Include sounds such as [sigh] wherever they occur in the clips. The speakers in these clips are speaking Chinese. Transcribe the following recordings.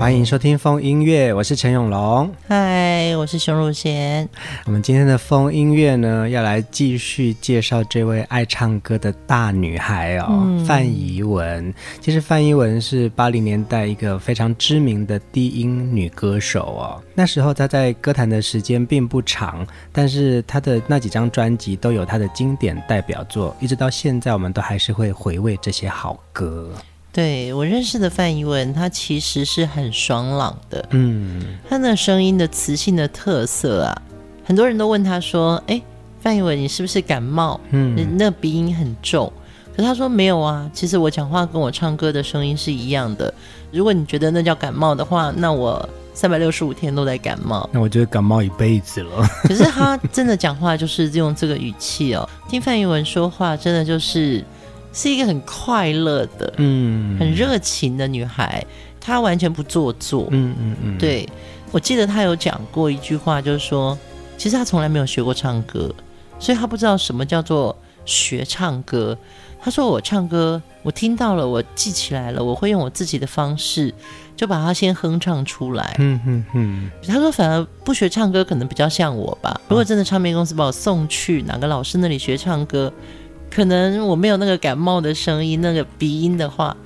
欢迎收听风音乐，我是陈永龙。嗨，我是熊汝贤。我们今天的风音乐呢，要来继续介绍这位爱唱歌的大女孩哦，嗯、范怡文。其实范怡文是八零年代一个非常知名的低音女歌手哦。那时候她在歌坛的时间并不长，但是她的那几张专辑都有她的经典代表作，一直到现在，我们都还是会回味这些好歌。对，我认识的范一文，他其实是很爽朗的。嗯，他那声音的磁性的特色啊，很多人都问他说：“哎，范一文，你是不是感冒？嗯，那鼻音很重。”可他说没有啊，其实我讲话跟我唱歌的声音是一样的。如果你觉得那叫感冒的话，那我三百六十五天都在感冒。那我觉得感冒一辈子了。可是他真的讲话就是用这个语气哦，听范一文说话真的就是。是一个很快乐的，嗯，很热情的女孩，她完全不做作，嗯嗯嗯。对，我记得她有讲过一句话，就是说，其实她从来没有学过唱歌，所以她不知道什么叫做学唱歌。她说：“我唱歌，我听到了，我记起来了，我会用我自己的方式，就把它先哼唱出来。”嗯嗯嗯。她说：“反而不学唱歌，可能比较像我吧。如果真的唱片公司把我送去哪个老师那里学唱歌。”可能我没有那个感冒的声音，那个鼻音的话，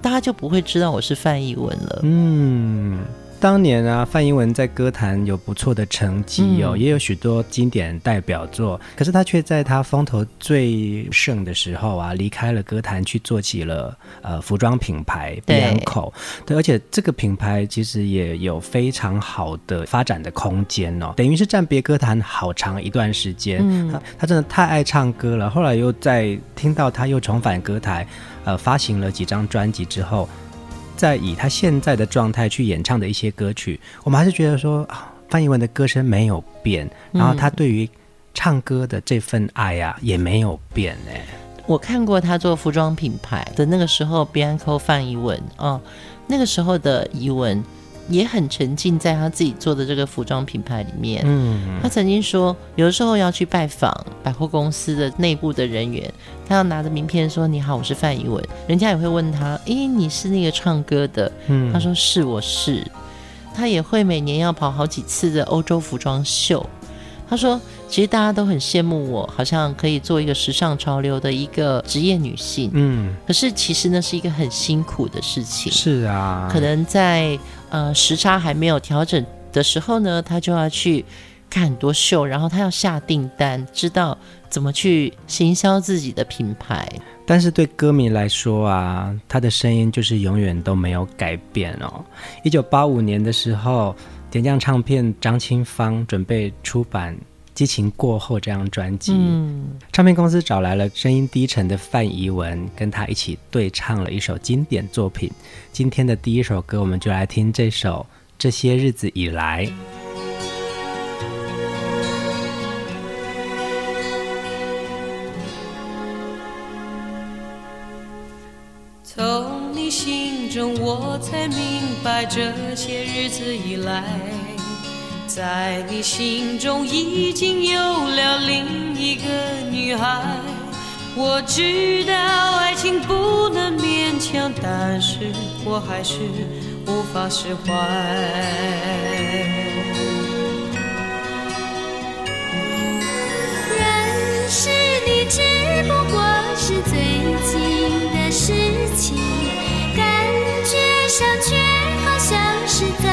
大家就不会知道我是范逸文了。嗯。当年啊，范英文在歌坛有不错的成绩哦，嗯、也有许多经典代表作。可是他却在他风头最盛的时候啊，离开了歌坛，去做起了呃服装品牌 Bianco。对，而且这个品牌其实也有非常好的发展的空间哦，等于是暂别歌坛好长一段时间。嗯，他他真的太爱唱歌了。后来又在听到他又重返歌坛，呃，发行了几张专辑之后。在以他现在的状态去演唱的一些歌曲，我们还是觉得说啊，范逸文的歌声没有变，然后他对于唱歌的这份爱啊也没有变哎。我看过他做服装品牌的那个时候，Bianco 范逸文哦，那个时候的逸文。也很沉浸在他自己做的这个服装品牌里面。嗯，他曾经说，有的时候要去拜访百货公司的内部的人员，他要拿着名片说：“你好，我是范怡文。”人家也会问他：“诶，你是那个唱歌的？”嗯，他说：“是，我是。”他也会每年要跑好几次的欧洲服装秀。他说：“其实大家都很羡慕我，好像可以做一个时尚潮流的一个职业女性。嗯，可是其实那是一个很辛苦的事情。是啊，可能在呃时差还没有调整的时候呢，他就要去看很多秀，然后他要下订单，知道怎么去行销自己的品牌。但是对歌迷来说啊，他的声音就是永远都没有改变哦。一九八五年的时候。点将唱片，张清芳准备出版《激情过后》这张专辑。嗯，唱片公司找来了声音低沉的范怡文，跟他一起对唱了一首经典作品。今天的第一首歌，我们就来听这首《这些日子以来》。从你心中我才明白，这些日子以来，在你心中已经有了另一个女孩。我知道爱情不能勉强，但是我还是无法释怀。认识你只不过是最近的事情。感觉上却好像是早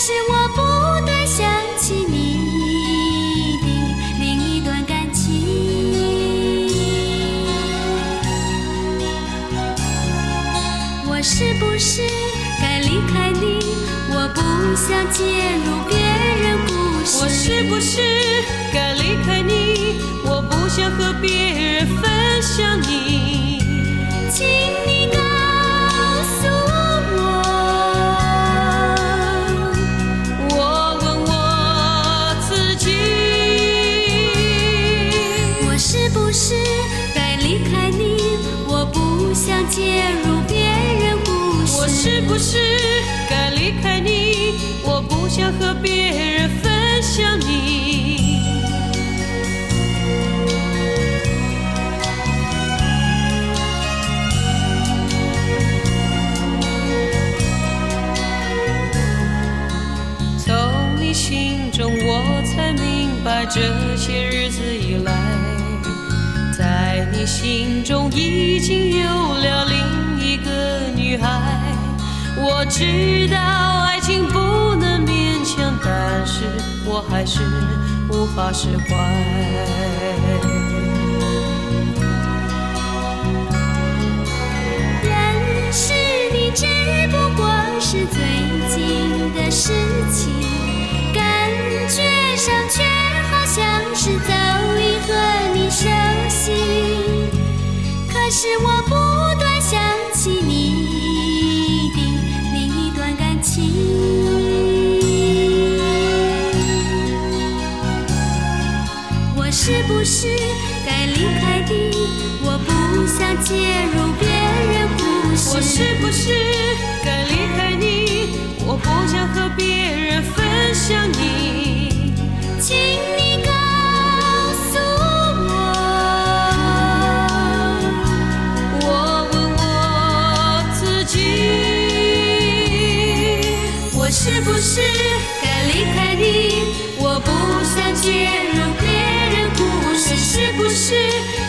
是我不断想起你的另一段感情。我是不是该离开你？我不想介入别人故事。我是不是该离开你？我不想和别人分享你。请你想和别人分享你。从你心中，我才明白，这些日子以来，在你心中已经有了另一个女孩。我知道，但是我还是无法释怀。认识你只不过是最近的事情，感觉上却好像是早已和你熟悉。可是我不是该离开的？我不想介入别人故事。我是不是该离开你？我不想和别人分享你，是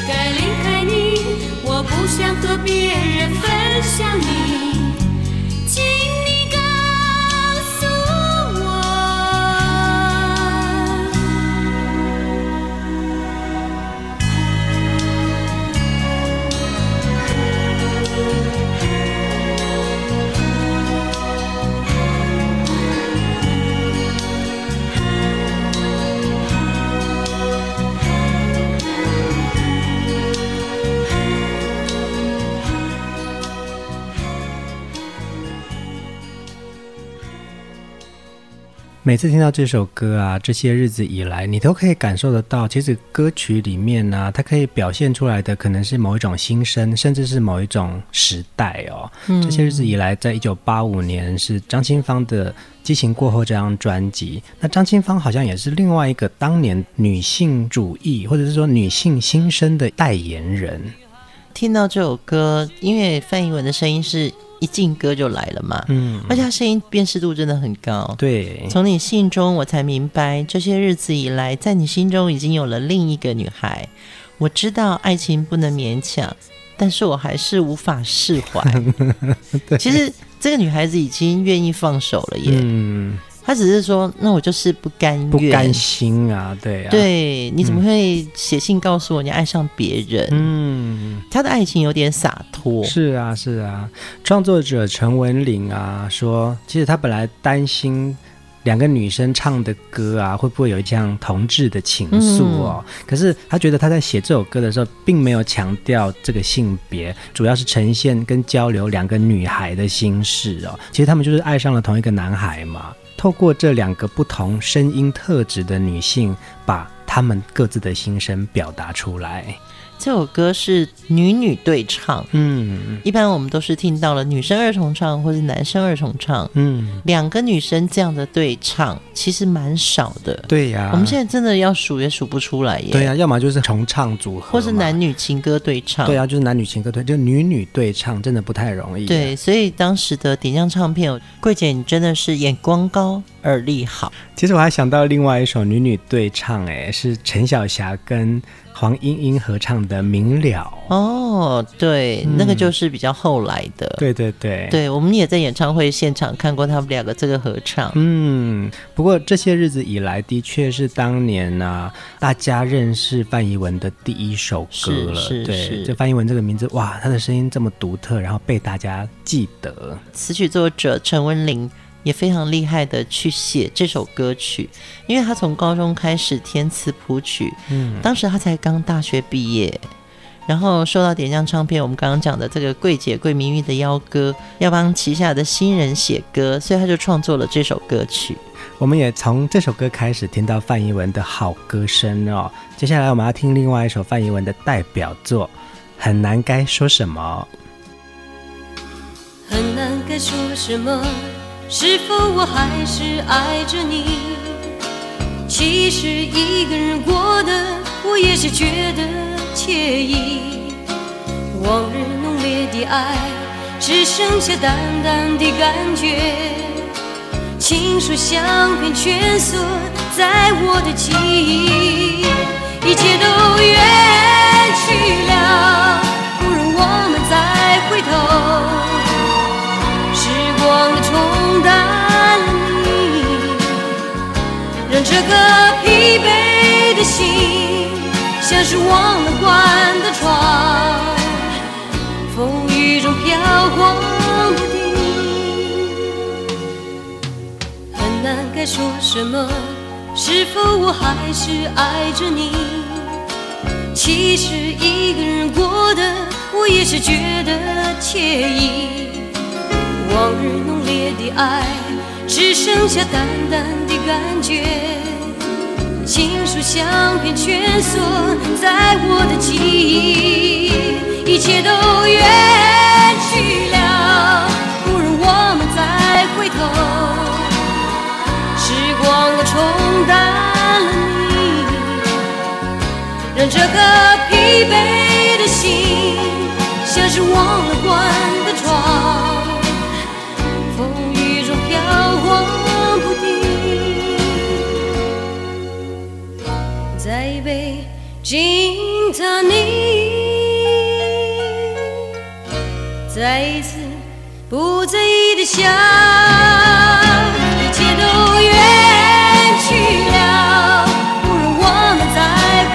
该离开你？我不想和别人分享你。每次听到这首歌啊，这些日子以来，你都可以感受得到，其实歌曲里面呢、啊，它可以表现出来的可能是某一种心声，甚至是某一种时代哦。嗯、这些日子以来，在一九八五年是张清芳的《激情过后》这张专辑，那张清芳好像也是另外一个当年女性主义或者是说女性心声的代言人。听到这首歌，因为范逸文的声音是。一进歌就来了嘛，嗯，而且他声音辨识度真的很高。对，从你信中我才明白，这些日子以来，在你心中已经有了另一个女孩。我知道爱情不能勉强，但是我还是无法释怀。对 [laughs] 其实这个女孩子已经愿意放手了耶。嗯。他只是说，那我就是不甘愿、不甘心啊，对啊，对，你怎么会写信告诉我你爱上别人？嗯，他的爱情有点洒脱。是啊，是啊。创作者陈文玲啊说，其实他本来担心两个女生唱的歌啊，会不会有这样同志的情愫哦？嗯、可是他觉得他在写这首歌的时候，并没有强调这个性别，主要是呈现跟交流两个女孩的心事哦。其实他们就是爱上了同一个男孩嘛。透过这两个不同声音特质的女性，把她们各自的心声表达出来。这首歌是女女对唱，嗯，一般我们都是听到了女生二重唱或是男生二重唱，嗯，两个女生这样的对唱其实蛮少的，对呀、啊，我们现在真的要数也数不出来耶，对呀、啊，要么就是重唱组合，或是男女情歌对唱，对呀、啊，就是男女情歌对，就女女对唱真的不太容易，对，所以当时的点将唱片，桂姐你真的是眼光高，耳力好。其实我还想到另外一首女女对唱，哎，是陈小霞跟。黄莺莺合唱的《明了》。哦，对，嗯、那个就是比较后来的。对对对，对，我们也在演唱会现场看过他们两个这个合唱。嗯，不过这些日子以来，的确是当年呢、啊，大家认识范怡文的第一首歌了。是是对，是就范怡文这个名字，哇，他的声音这么独特，然后被大家记得。词曲作者陈文玲也非常厉害的去写这首歌曲，因为他从高中开始填词谱曲，嗯，当时他才刚大学毕业。然后受到点将唱片，我们刚刚讲的这个桂姐桂明玉的邀歌，要帮旗下的新人写歌，所以他就创作了这首歌曲。我们也从这首歌开始听到范怡文的好歌声哦。接下来我们要听另外一首范怡文的代表作《很难该说什么》。很难该说什么，是否我还是爱着你？其实一个人过的，我也是觉得。惬意，往日浓烈的爱，只剩下淡淡的感觉。情书相片蜷缩在我的记忆，一切都远去了，不容我们再回头。这个疲惫的心。像是忘了关的窗，风雨中飘晃不定，很难该说什么。是否我还是爱着你？其实一个人过的，我也是觉得惬意。往日浓烈的爱，只剩下淡淡的感觉。情书相片蜷缩在我的记忆，一切都远去了，不容我们再回头。时光的冲淡了你，让这个疲惫的心像是忘了关紧的你，再一次不在意的笑，一切都远去了，不如我们再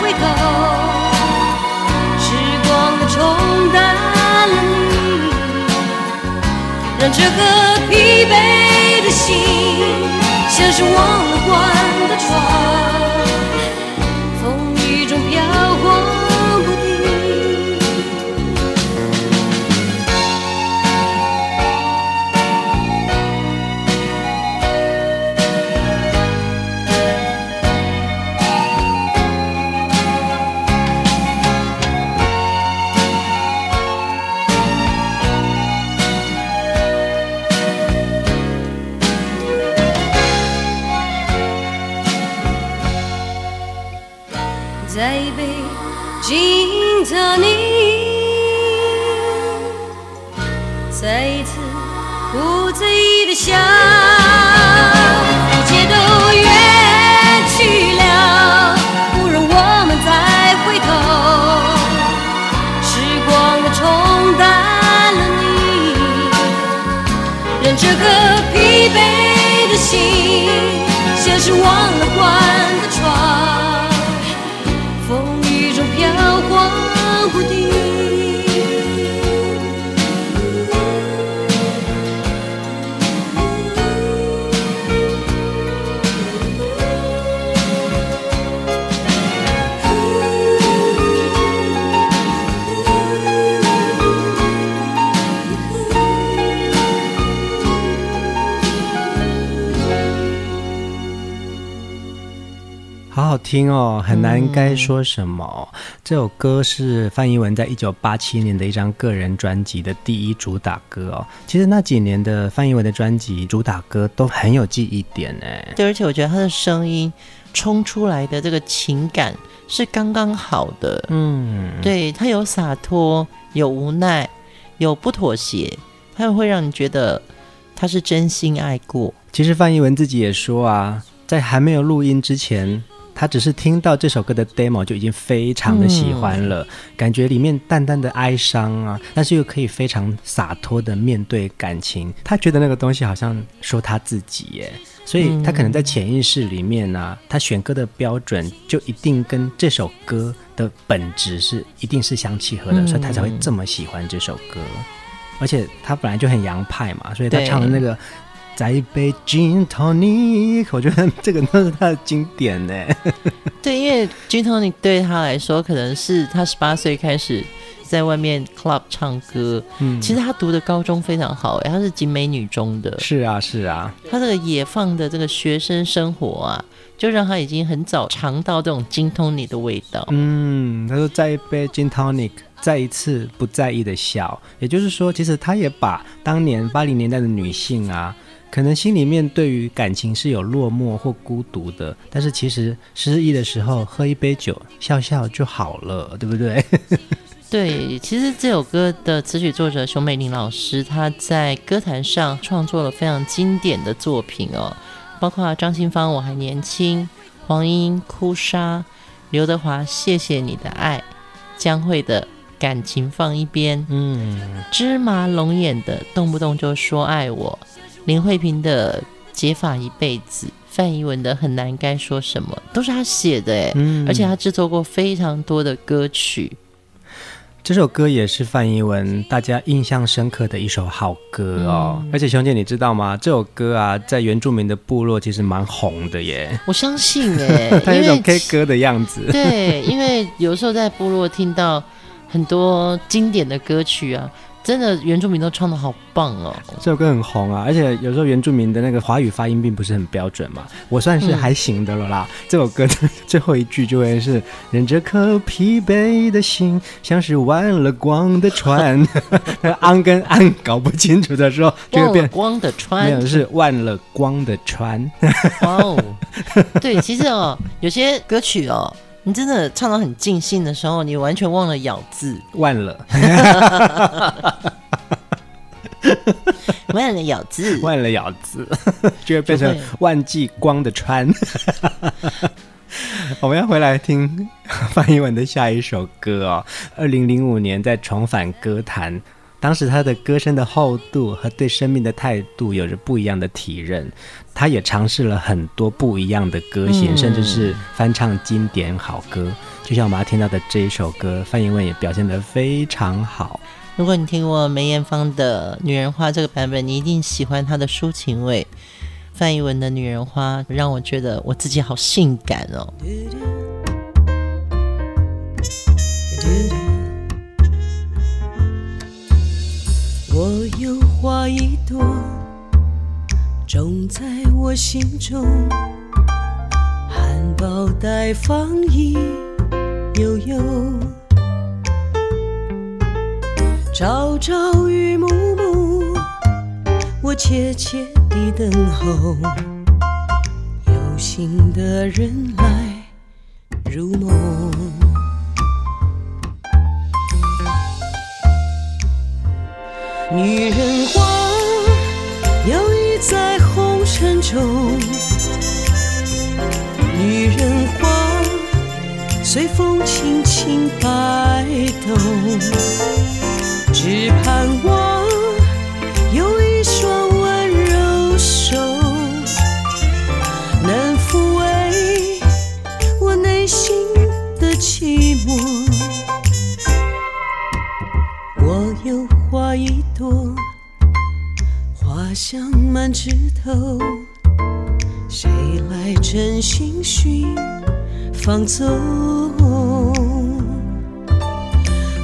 回头。时光的冲淡了你，让这个疲惫的心像是忘了关听哦，很难该说什么。嗯、这首歌是范逸文在一九八七年的一张个人专辑的第一主打歌哦。其实那几年的范逸文的专辑主打歌都很有记忆点哎。对，而且我觉得他的声音冲出来的这个情感是刚刚好的。嗯，对，他有洒脱，有无奈，有不妥协，他又会让你觉得他是真心爱过。其实范逸文自己也说啊，在还没有录音之前。他只是听到这首歌的 demo 就已经非常的喜欢了，嗯、感觉里面淡淡的哀伤啊，但是又可以非常洒脱的面对感情。他觉得那个东西好像说他自己耶，所以他可能在潜意识里面呢、啊，他选歌的标准就一定跟这首歌的本质是一定是相契合的，嗯、所以他才会这么喜欢这首歌。而且他本来就很洋派嘛，所以他唱的那个。再一杯 Gin Tonic，我觉得这个都是他的经典呢。[laughs] 对，因为 Gin Tonic 对他来说，可能是他十八岁开始在外面 club 唱歌。嗯，其实他读的高中非常好，他是景美女中的。是啊，是啊。他这个野放的这个学生生活啊，就让他已经很早尝到这种 Gin Tonic 的味道。嗯，他说再一杯 Gin Tonic，再一次不在意的笑。也就是说，其实他也把当年八零年代的女性啊。可能心里面对于感情是有落寞或孤独的，但是其实失意的时候喝一杯酒，笑笑就好了，对不对？[laughs] 对，其实这首歌的词曲作者熊美玲老师，她在歌坛上创作了非常经典的作品哦，包括张清芳《我还年轻》，黄莺《哭砂》，刘德华《谢谢你的爱》，江蕙的《感情放一边》，嗯，芝麻龙眼的动不动就说爱我。林慧萍的《解法一辈子》，范逸文的《很难该说什么》，都是他写的哎，嗯，而且他制作过非常多的歌曲。这首歌也是范逸文大家印象深刻的一首好歌哦。嗯，而且熊姐，你知道吗？这首歌啊，在原住民的部落其实蛮红的耶。我相信哎，[laughs] 它有一种 K 歌的样子。对，因为有时候在部落听到很多经典的歌曲啊。真的，原住民都唱的好棒哦！这首歌很红啊，而且有时候原住民的那个华语发音并不是很标准嘛，我算是还行的了啦。嗯、这首歌的最后一句就会是“忍这颗疲惫的心，像是忘了光的船”，那 [laughs] 个 [laughs] 安跟安搞不清楚的时候，就 [laughs] 会变光的船，没有是忘了光的船。哇哦，对，其实哦，有些歌曲哦。你真的唱到很尽兴的时候，你完全忘了咬字，忘了，忘了咬字，[laughs] 忘了咬字，就会变成忘记光的川。[laughs] 我们要回来听 [laughs] 范逸文的下一首歌哦。二零零五年在重返歌坛。当时他的歌声的厚度和对生命的态度有着不一样的体认，他也尝试了很多不一样的歌型，嗯、甚至是翻唱经典好歌。就像我们要听到的这一首歌，范逸文也表现得非常好。如果你听过梅艳芳的《女人花》这个版本，你一定喜欢她的抒情味。范逸文的《女人花》让我觉得我自己好性感哦。有花一朵，种在我心中，含苞待放意悠悠，朝朝与暮暮，我切切地等候，有心的人来入梦。女人花摇曳在红尘中，女人花随风轻轻摆动，只盼望满枝头，谁来真心寻芳踪？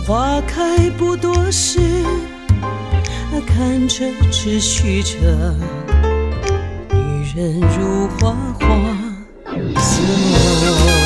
花开不多时，看着只虚着，女人如花花似梦。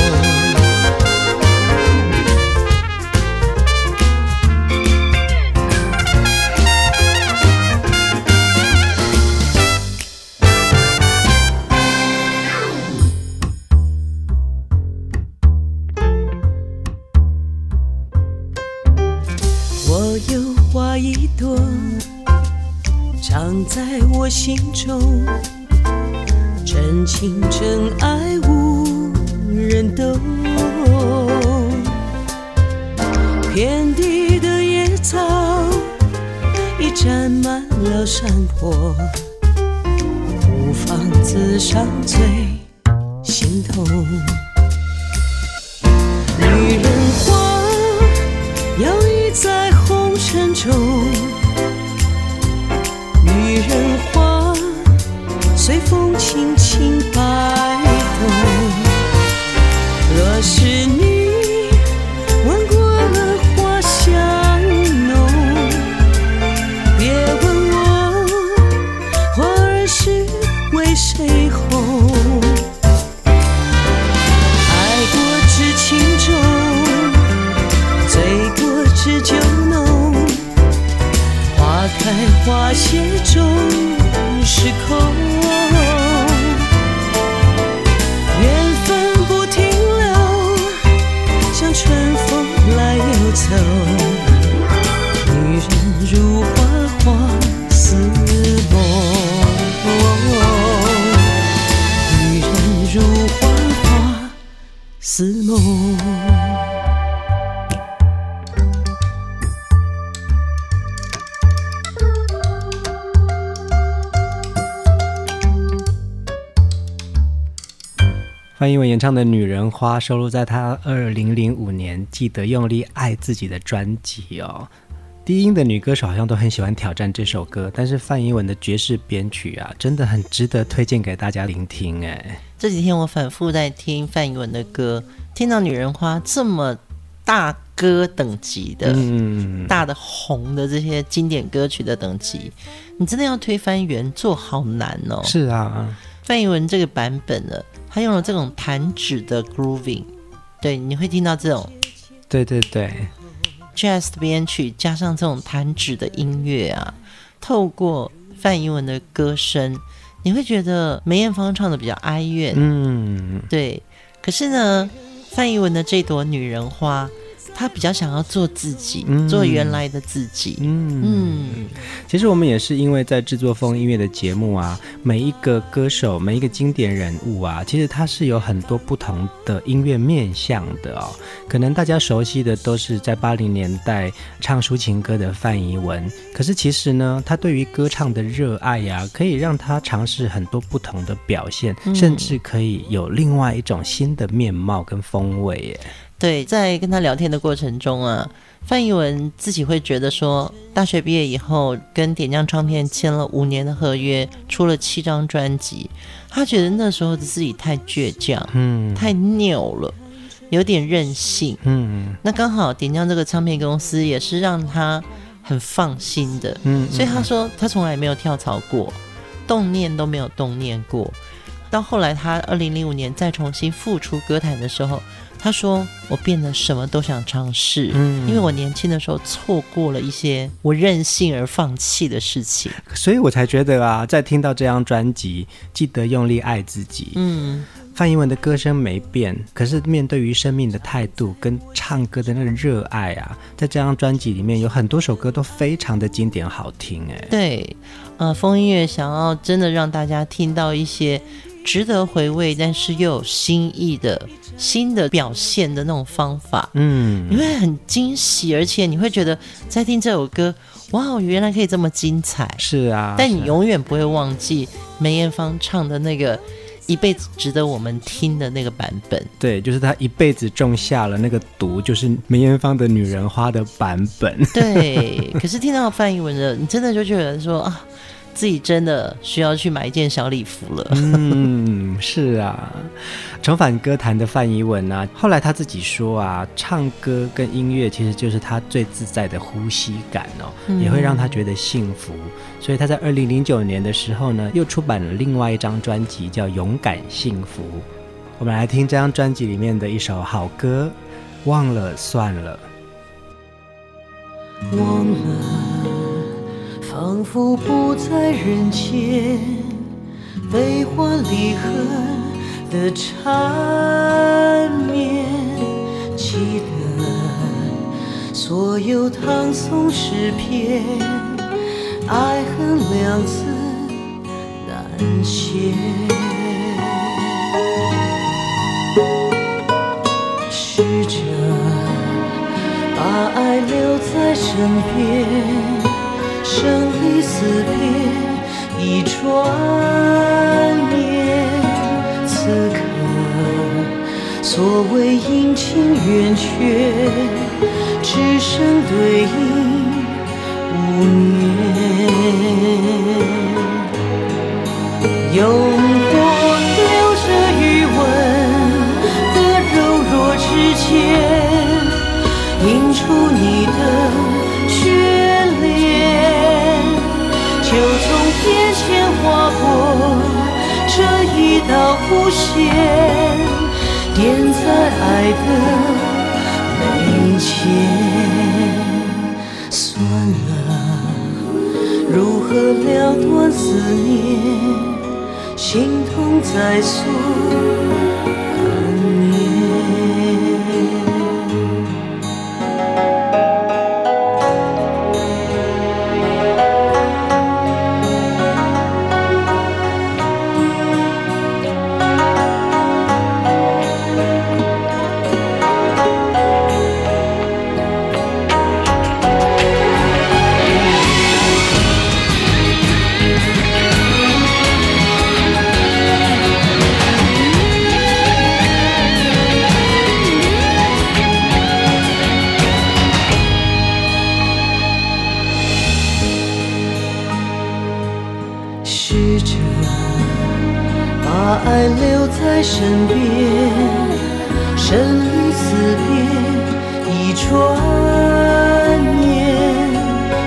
唱的《女人花》收录在他二零零五年《记得用力爱自己》的专辑哦。低音的女歌手好像都很喜欢挑战这首歌，但是范怡文的爵士编曲啊，真的很值得推荐给大家聆听哎。这几天我反复在听范怡文的歌，听到《女人花》这么大歌等级的、嗯、大的红的这些经典歌曲的等级，你真的要推翻原作好难哦。是啊，范怡文这个版本呢？他用了这种弹指的 grooving，对，你会听到这种，对对对，jazz 的编曲加上这种弹指的音乐啊，透过范逸文的歌声，你会觉得梅艳芳唱的比较哀怨，嗯，对。可是呢，范逸文的这朵女人花。他比较想要做自己，嗯、做原来的自己。嗯嗯，其实我们也是因为在制作风音乐的节目啊，每一个歌手，每一个经典人物啊，其实他是有很多不同的音乐面向的哦。可能大家熟悉的都是在八零年代唱抒情歌的范怡文，可是其实呢，他对于歌唱的热爱呀、啊，可以让他尝试很多不同的表现，嗯、甚至可以有另外一种新的面貌跟风味耶。对，在跟他聊天的过程中啊，范逸文自己会觉得说，大学毕业以后跟点将唱片签了五年的合约，出了七张专辑，他觉得那时候的自己太倔强，嗯，太拗了，有点任性，嗯，那刚好点将这个唱片公司也是让他很放心的，嗯，所以他说他从来没有跳槽过，动念都没有动念过，到后来他二零零五年再重新复出歌坛的时候。他说：“我变得什么都想尝试，嗯，因为我年轻的时候错过了一些我任性而放弃的事情，所以我才觉得啊，在听到这张专辑，记得用力爱自己。嗯，范逸文的歌声没变，可是面对于生命的态度跟唱歌的那个热爱啊，在这张专辑里面有很多首歌都非常的经典好听。哎，对，呃，风音乐想要真的让大家听到一些值得回味，但是又有新意的。”新的表现的那种方法，嗯，你会很惊喜，而且你会觉得在听这首歌，哇，原来可以这么精彩。是啊，但你永远不会忘记梅艳芳唱的那个一辈子值得我们听的那个版本。对，就是她一辈子种下了那个毒，就是梅艳芳的《女人花》的版本。对，可是听到范逸文的，你真的就觉得说啊。自己真的需要去买一件小礼服了。嗯，是啊，重返歌坛的范怡文啊，后来他自己说啊，唱歌跟音乐其实就是他最自在的呼吸感哦，嗯、也会让他觉得幸福。所以他在二零零九年的时候呢，又出版了另外一张专辑，叫《勇敢幸福》。我们来听这张专辑里面的一首好歌，《忘了算了》。忘了。仿佛不在人间悲欢离合的缠绵？记得所有唐宋诗篇爱恨两字难写试着把爱留在身边。生离死别一转眼。此刻，所谓阴晴圆缺，只剩对影无眠。浮现，点在爱的眉间。算了，如何了断思念，心痛在所。身边，生离死别一转眼。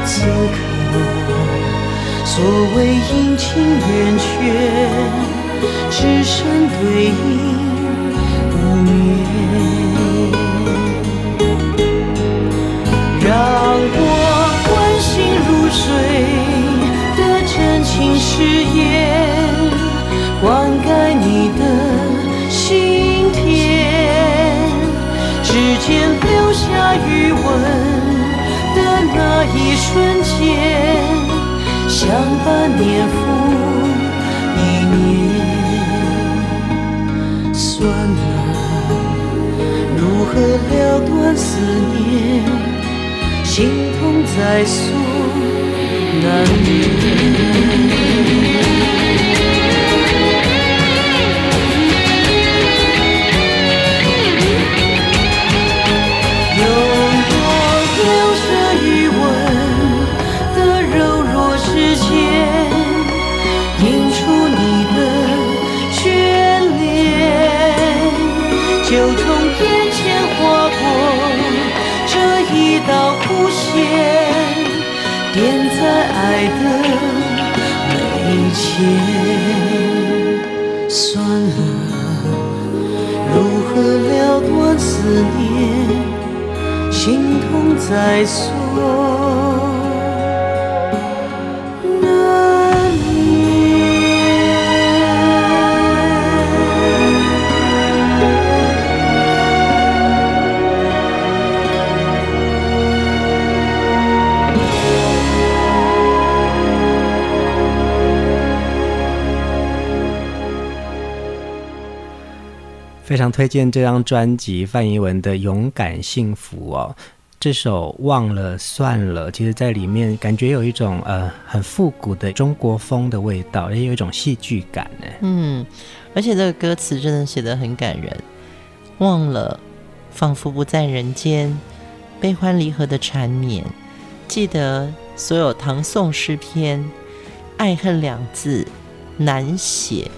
此刻，所谓阴晴圆缺，只剩对在所难免。思念？心痛在所。非常推荐这张专辑范怡文的《勇敢幸福》哦，这首《忘了算了》，其实在里面感觉有一种呃很复古的中国风的味道，也有一种戏剧感呢。嗯，而且这个歌词真的写得很感人。忘了，仿佛不在人间，悲欢离合的缠绵。记得所有唐宋诗篇，爱恨两字难写。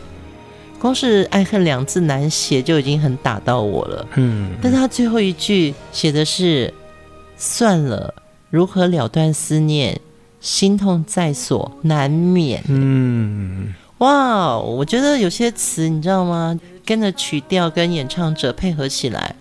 光是爱恨两字难写就已经很打到我了，嗯，但他最后一句写的是算了，如何了断思念，心痛在所难免，嗯，哇，我觉得有些词你知道吗？跟着曲调跟演唱者配合起来。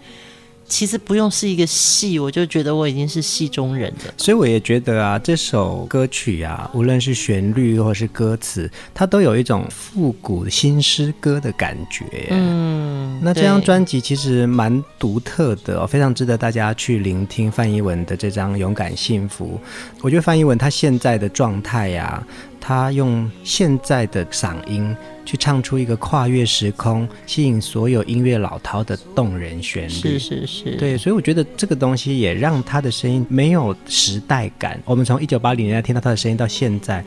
其实不用是一个戏，我就觉得我已经是戏中人了。所以我也觉得啊，这首歌曲啊，无论是旋律或是歌词，它都有一种复古新诗歌的感觉。嗯，那这张专辑其实蛮独特的，非常值得大家去聆听范逸文的这张《勇敢幸福》。我觉得范逸文他现在的状态呀、啊。他用现在的嗓音去唱出一个跨越时空、吸引所有音乐老饕的动人旋律。是是是，对，所以我觉得这个东西也让他的声音没有时代感。我们从一九八零年代听到他的声音到现在，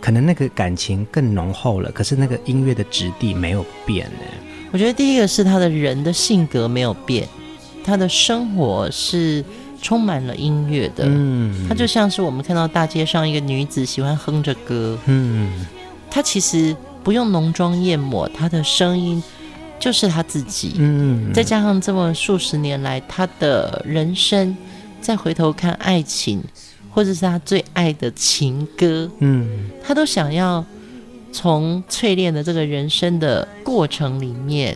可能那个感情更浓厚了，可是那个音乐的质地没有变呢。我觉得第一个是他的人的性格没有变，他的生活是。充满了音乐的，嗯，她就像是我们看到大街上一个女子喜欢哼着歌，嗯，她其实不用浓妆艳抹，她的声音就是她自己，嗯，再加上这么数十年来她的人生，再回头看爱情，或者是她最爱的情歌，嗯，她都想要从淬炼的这个人生的过程里面。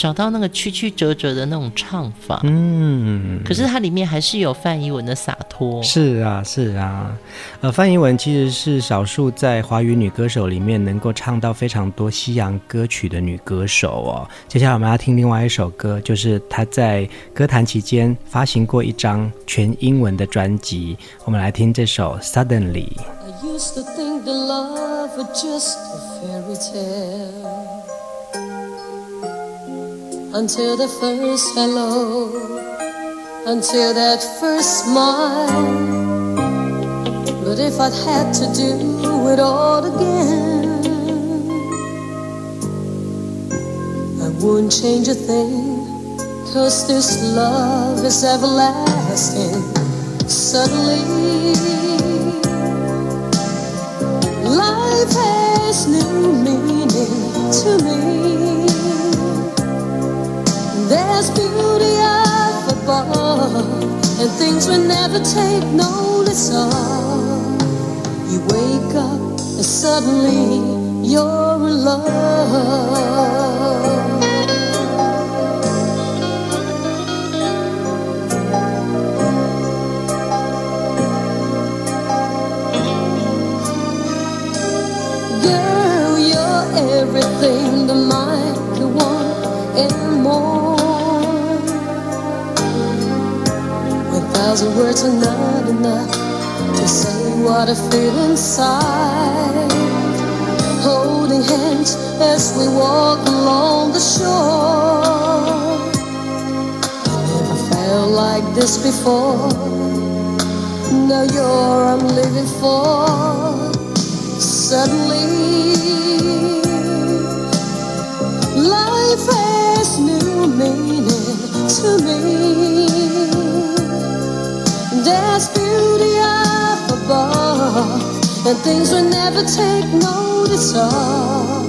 找到那个曲曲折折的那种唱法，嗯，可是它里面还是有范怡文的洒脱。是啊，是啊，呃，范怡文其实是少数在华语女歌手里面能够唱到非常多西洋歌曲的女歌手哦。接下来我们要听另外一首歌，就是她在歌坛期间发行过一张全英文的专辑。我们来听这首《Suddenly》。I used to think the love was just a fairy tale. Until the first hello, until that first smile. But if I'd had to do it all again, I wouldn't change a thing. Cause this love is everlasting. Suddenly, life has new meaning to me. There's beauty up above, and things we never take notice of. You wake up, and suddenly you're in love. What I feel inside. Holding hands as we walk along the shore. Never felt like this before. Now you're I'm living for. Suddenly, life has new meaning to me. There's above, and things we never take notice of.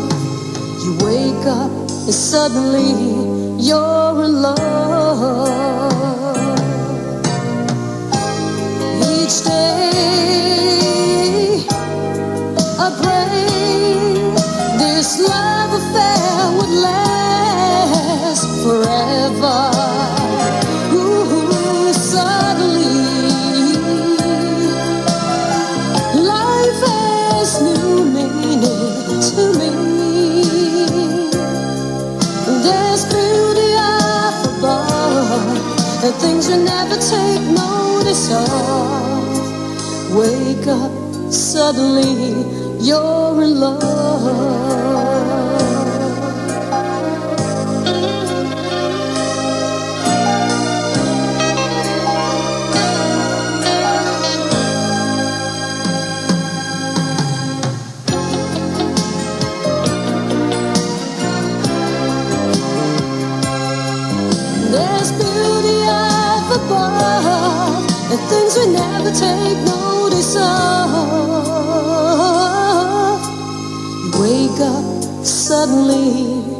You wake up, and suddenly you're in love. Each day, I pray this love affair would last Wake up, suddenly you're in love. things we never take of. You wake up suddenly,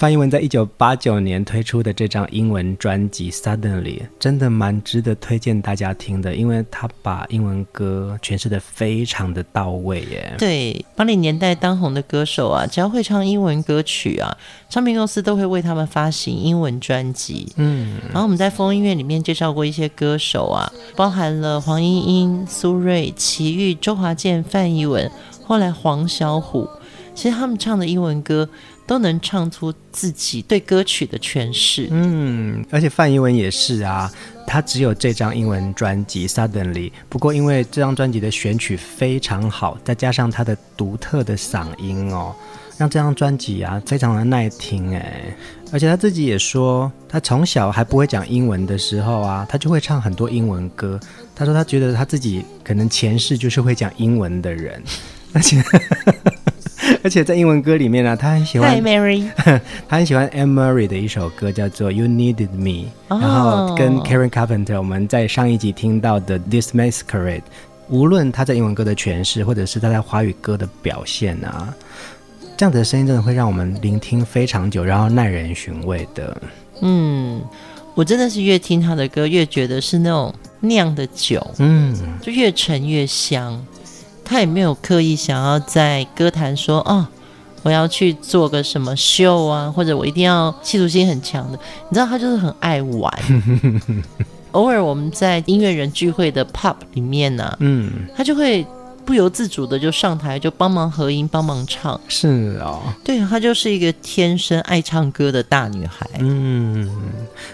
范逸文在一九八九年推出的这张英文专辑《Suddenly》真的蛮值得推荐大家听的，因为他把英文歌诠释的非常的到位耶。对，八零年代当红的歌手啊，只要会唱英文歌曲啊，唱片公司都会为他们发行英文专辑。嗯，然后我们在风音乐里面介绍过一些歌手啊，包含了黄莺莺、苏芮、齐豫、周华健、范逸文，后来黄小琥，其实他们唱的英文歌。都能唱出自己对歌曲的诠释。嗯，而且范逸文也是啊，他只有这张英文专辑《Suddenly》，不过因为这张专辑的选曲非常好，再加上他的独特的嗓音哦，让这张专辑啊非常的耐听哎。而且他自己也说，他从小还不会讲英文的时候啊，他就会唱很多英文歌。他说他觉得他自己可能前世就是会讲英文的人，而且。[laughs] 而且在英文歌里面呢、啊，他很喜欢，Hi Mary，[laughs] 他很喜欢 Anne Murray 的一首歌叫做 You Needed Me，oh. 然后跟 Karen Carpenter 我们在上一集听到的 This Masquerade，无论他在英文歌的诠释，或者是他在华语歌的表现啊，这样子的声音真的会让我们聆听非常久，然后耐人寻味的。嗯，我真的是越听他的歌，越觉得是那种酿的酒，嗯，就越陈越香。他也没有刻意想要在歌坛说哦，我要去做个什么秀啊，或者我一定要企图心很强的。你知道他就是很爱玩。[laughs] 偶尔我们在音乐人聚会的 pub 里面呢、啊，嗯，他就会不由自主的就上台就帮忙合音、帮忙唱。是哦，对，他就是一个天生爱唱歌的大女孩。嗯，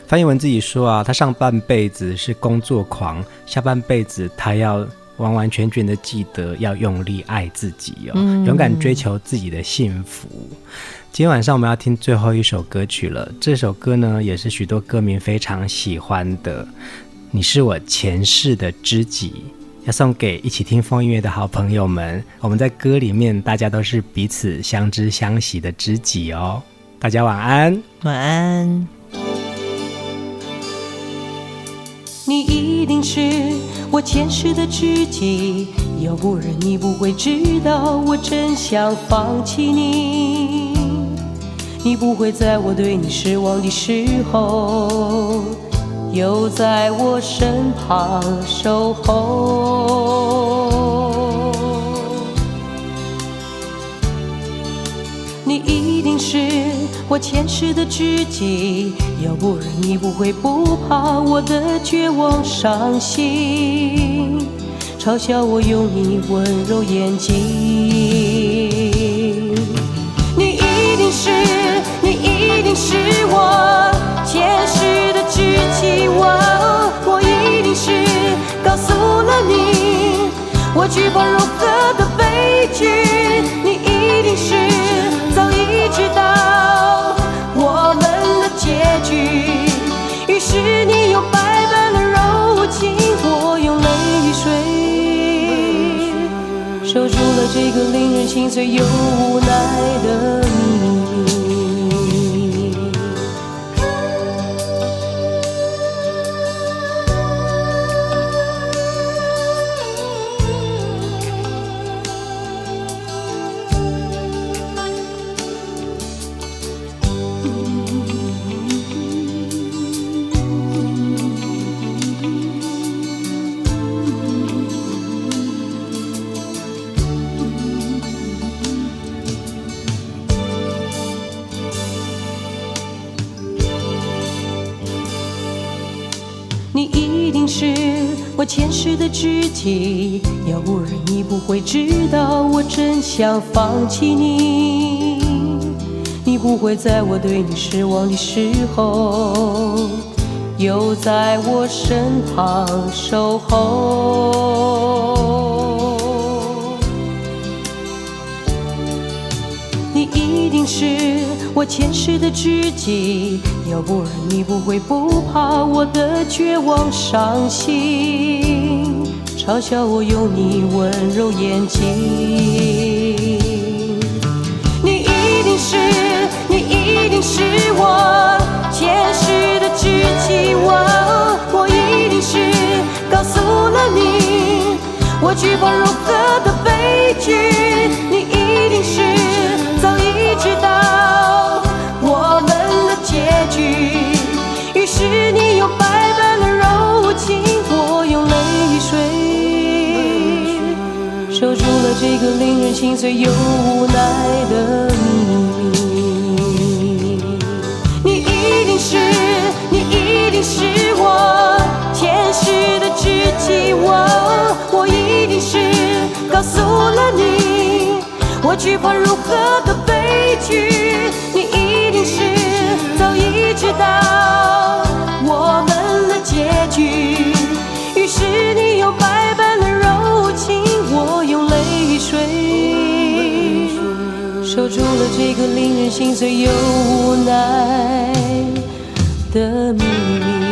翻译文自己说啊，他上半辈子是工作狂，下半辈子他要。完完全全的记得要用力爱自己哦，嗯、勇敢追求自己的幸福。今天晚上我们要听最后一首歌曲了，这首歌呢也是许多歌迷非常喜欢的。你是我前世的知己，要送给一起听风音乐的好朋友们。我们在歌里面，大家都是彼此相知相惜的知己哦。大家晚安，晚安。你一定是我前世的知己，要不然你不会知道我真想放弃你。你不会在我对你失望的时候，又在我身旁守候。我前世的知己，要不然你不会不怕我的绝望伤心，嘲笑我用你温柔眼睛。你一定是，你一定是我前世的知己，我我一定是告诉了你我惧怕融合的悲剧，去，于是你用百般的柔情，我用泪水，守住了这个令人心碎又无奈的我。前世的知己，要不然你不会知道我真想放弃你。你不会在我对你失望的时候，又在我身旁守候。我前世的知己。要不然你不会不怕我的绝望伤心，嘲笑我用你温柔眼睛。你一定是，你一定是我前世的知己，我我一定是告诉了你我惧怕融合的悲剧，你一定是知道我们的结局。于是你又百般的柔情，我用泪水守住了这个令人心碎又无奈的秘密。你一定是，你一定是我前世的知己。我，我一定是告诉了你，我惧怕如何的悲。悲剧。你一定是早已知道我们的结局，于是你用百般的柔情，我用泪水，守住了这个令人心碎又无奈的秘密。